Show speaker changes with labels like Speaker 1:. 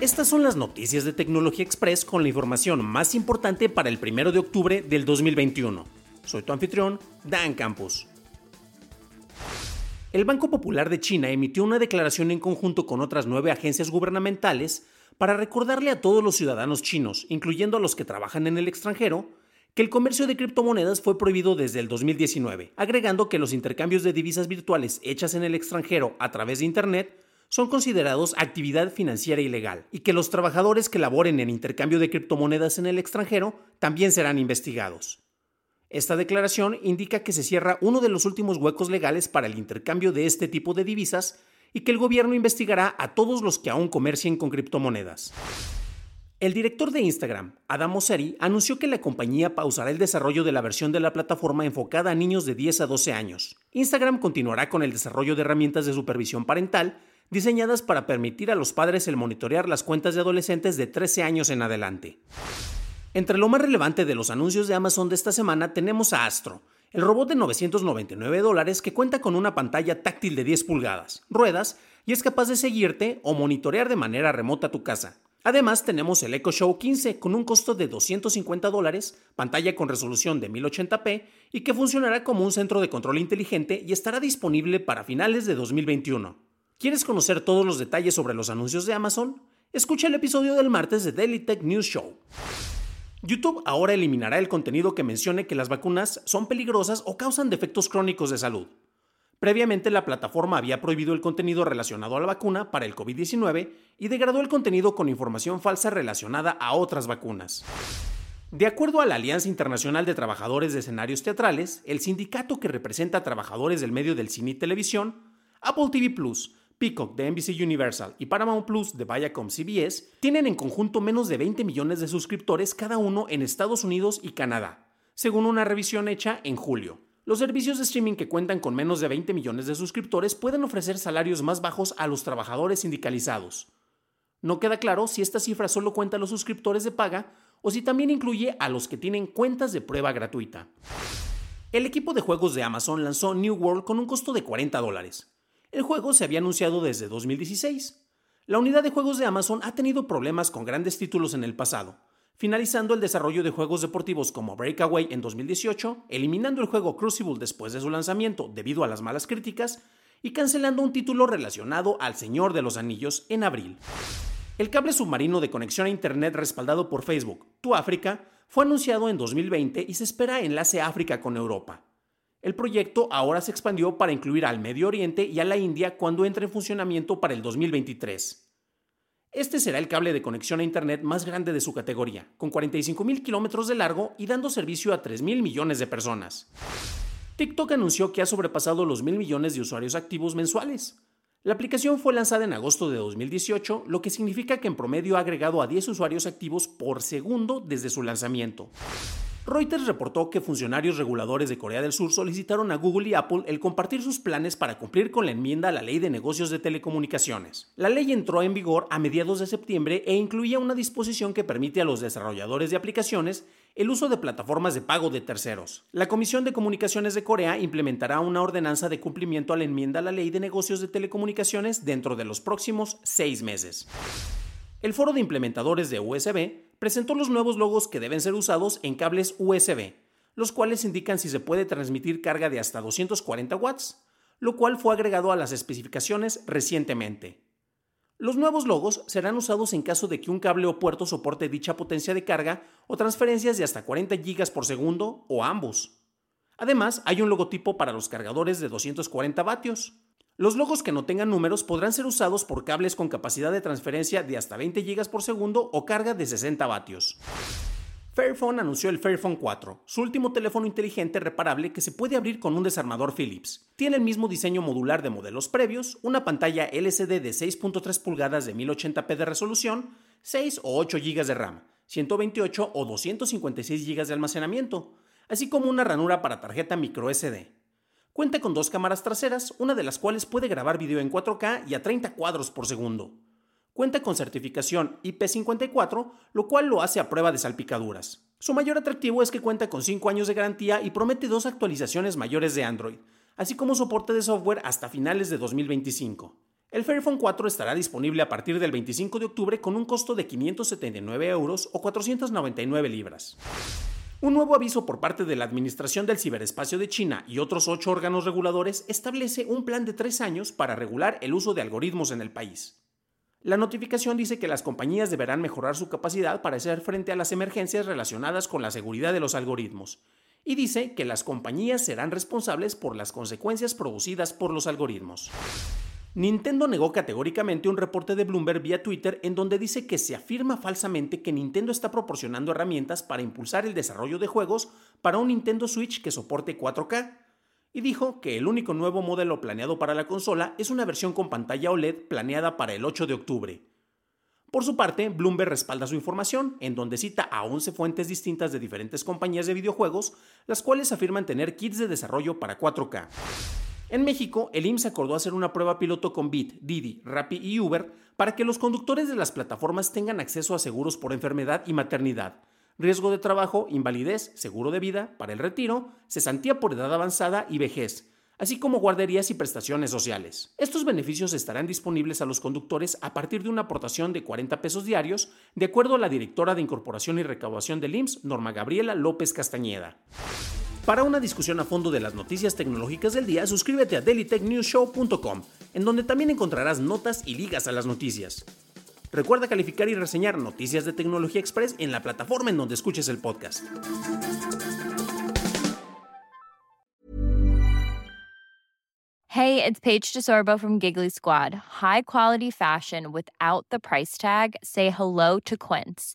Speaker 1: Estas son las noticias de Tecnología Express con la información más importante para el 1 de octubre del 2021. Soy tu anfitrión, Dan Campos. El Banco Popular de China emitió una declaración en conjunto con otras nueve agencias gubernamentales para recordarle a todos los ciudadanos chinos, incluyendo a los que trabajan en el extranjero, que el comercio de criptomonedas fue prohibido desde el 2019, agregando que los intercambios de divisas virtuales hechas en el extranjero a través de Internet son considerados actividad financiera ilegal y que los trabajadores que laboren en intercambio de criptomonedas en el extranjero también serán investigados. Esta declaración indica que se cierra uno de los últimos huecos legales para el intercambio de este tipo de divisas y que el gobierno investigará a todos los que aún comercien con criptomonedas. El director de Instagram, Adam Mosseri, anunció que la compañía pausará el desarrollo de la versión de la plataforma enfocada a niños de 10 a 12 años. Instagram continuará con el desarrollo de herramientas de supervisión parental diseñadas para permitir a los padres el monitorear las cuentas de adolescentes de 13 años en adelante. Entre lo más relevante de los anuncios de Amazon de esta semana tenemos a Astro, el robot de 999 dólares que cuenta con una pantalla táctil de 10 pulgadas, ruedas y es capaz de seguirte o monitorear de manera remota tu casa. Además tenemos el Echo Show 15 con un costo de 250 dólares, pantalla con resolución de 1080p y que funcionará como un centro de control inteligente y estará disponible para finales de 2021. ¿Quieres conocer todos los detalles sobre los anuncios de Amazon? Escucha el episodio del martes de Daily Tech News Show. YouTube ahora eliminará el contenido que mencione que las vacunas son peligrosas o causan defectos crónicos de salud. Previamente la plataforma había prohibido el contenido relacionado a la vacuna para el COVID-19 y degradó el contenido con información falsa relacionada a otras vacunas. De acuerdo a la Alianza Internacional de Trabajadores de Escenarios Teatrales, el sindicato que representa a trabajadores del medio del cine y televisión, Apple TV Plus, Peacock de NBC Universal y Paramount Plus de Viacom CBS tienen en conjunto menos de 20 millones de suscriptores cada uno en Estados Unidos y Canadá, según una revisión hecha en julio. Los servicios de streaming que cuentan con menos de 20 millones de suscriptores pueden ofrecer salarios más bajos a los trabajadores sindicalizados. No queda claro si esta cifra solo cuenta a los suscriptores de paga o si también incluye a los que tienen cuentas de prueba gratuita. El equipo de juegos de Amazon lanzó New World con un costo de 40 dólares. El juego se había anunciado desde 2016. La unidad de juegos de Amazon ha tenido problemas con grandes títulos en el pasado, finalizando el desarrollo de juegos deportivos como Breakaway en 2018, eliminando el juego Crucible después de su lanzamiento debido a las malas críticas y cancelando un título relacionado al Señor de los Anillos en abril. El cable submarino de conexión a Internet respaldado por Facebook, Tu África, fue anunciado en 2020 y se espera enlace África con Europa. El proyecto ahora se expandió para incluir al Medio Oriente y a la India cuando entre en funcionamiento para el 2023. Este será el cable de conexión a Internet más grande de su categoría, con 45.000 kilómetros de largo y dando servicio a 3.000 millones de personas. TikTok anunció que ha sobrepasado los mil millones de usuarios activos mensuales. La aplicación fue lanzada en agosto de 2018, lo que significa que en promedio ha agregado a 10 usuarios activos por segundo desde su lanzamiento. Reuters reportó que funcionarios reguladores de Corea del Sur solicitaron a Google y Apple el compartir sus planes para cumplir con la enmienda a la Ley de Negocios de Telecomunicaciones. La ley entró en vigor a mediados de septiembre e incluía una disposición que permite a los desarrolladores de aplicaciones el uso de plataformas de pago de terceros. La Comisión de Comunicaciones de Corea implementará una ordenanza de cumplimiento a la enmienda a la Ley de Negocios de Telecomunicaciones dentro de los próximos seis meses. El foro de implementadores de USB presentó los nuevos logos que deben ser usados en cables USB, los cuales indican si se puede transmitir carga de hasta 240 watts, lo cual fue agregado a las especificaciones recientemente. Los nuevos logos serán usados en caso de que un cable o puerto soporte dicha potencia de carga o transferencias de hasta 40 GB por segundo o ambos. Además, hay un logotipo para los cargadores de 240 vatios. Los logos que no tengan números podrán ser usados por cables con capacidad de transferencia de hasta 20 GB por segundo o carga de 60 vatios. Fairphone anunció el Fairphone 4, su último teléfono inteligente reparable que se puede abrir con un desarmador Philips. Tiene el mismo diseño modular de modelos previos, una pantalla LCD de 6.3 pulgadas de 1080p de resolución, 6 o 8 GB de RAM, 128 o 256 GB de almacenamiento, así como una ranura para tarjeta microSD. Cuenta con dos cámaras traseras, una de las cuales puede grabar video en 4K y a 30 cuadros por segundo. Cuenta con certificación IP54, lo cual lo hace a prueba de salpicaduras. Su mayor atractivo es que cuenta con 5 años de garantía y promete dos actualizaciones mayores de Android, así como soporte de software hasta finales de 2025. El Fairphone 4 estará disponible a partir del 25 de octubre con un costo de 579 euros o 499 libras. Un nuevo aviso por parte de la Administración del Ciberespacio de China y otros ocho órganos reguladores establece un plan de tres años para regular el uso de algoritmos en el país. La notificación dice que las compañías deberán mejorar su capacidad para hacer frente a las emergencias relacionadas con la seguridad de los algoritmos, y dice que las compañías serán responsables por las consecuencias producidas por los algoritmos. Nintendo negó categóricamente un reporte de Bloomberg vía Twitter en donde dice que se afirma falsamente que Nintendo está proporcionando herramientas para impulsar el desarrollo de juegos para un Nintendo Switch que soporte 4K, y dijo que el único nuevo modelo planeado para la consola es una versión con pantalla OLED planeada para el 8 de octubre. Por su parte, Bloomberg respalda su información, en donde cita a 11 fuentes distintas de diferentes compañías de videojuegos, las cuales afirman tener kits de desarrollo para 4K. En México, el IMSS acordó hacer una prueba piloto con Bit, Didi, Rappi y Uber para que los conductores de las plataformas tengan acceso a seguros por enfermedad y maternidad, riesgo de trabajo, invalidez, seguro de vida para el retiro, cesantía por edad avanzada y vejez, así como guarderías y prestaciones sociales. Estos beneficios estarán disponibles a los conductores a partir de una aportación de 40 pesos diarios, de acuerdo a la directora de Incorporación y Recaudación del IMSS, Norma Gabriela López Castañeda. Para una discusión a fondo de las noticias tecnológicas del día, suscríbete a dailytechnewsshow.com, en donde también encontrarás notas y ligas a las noticias. Recuerda calificar y reseñar Noticias de Tecnología Express en la plataforma en donde escuches el podcast.
Speaker 2: Hey, it's Paige DeSorbo from Giggly Squad. High quality fashion without the price tag. Say hello to Quince.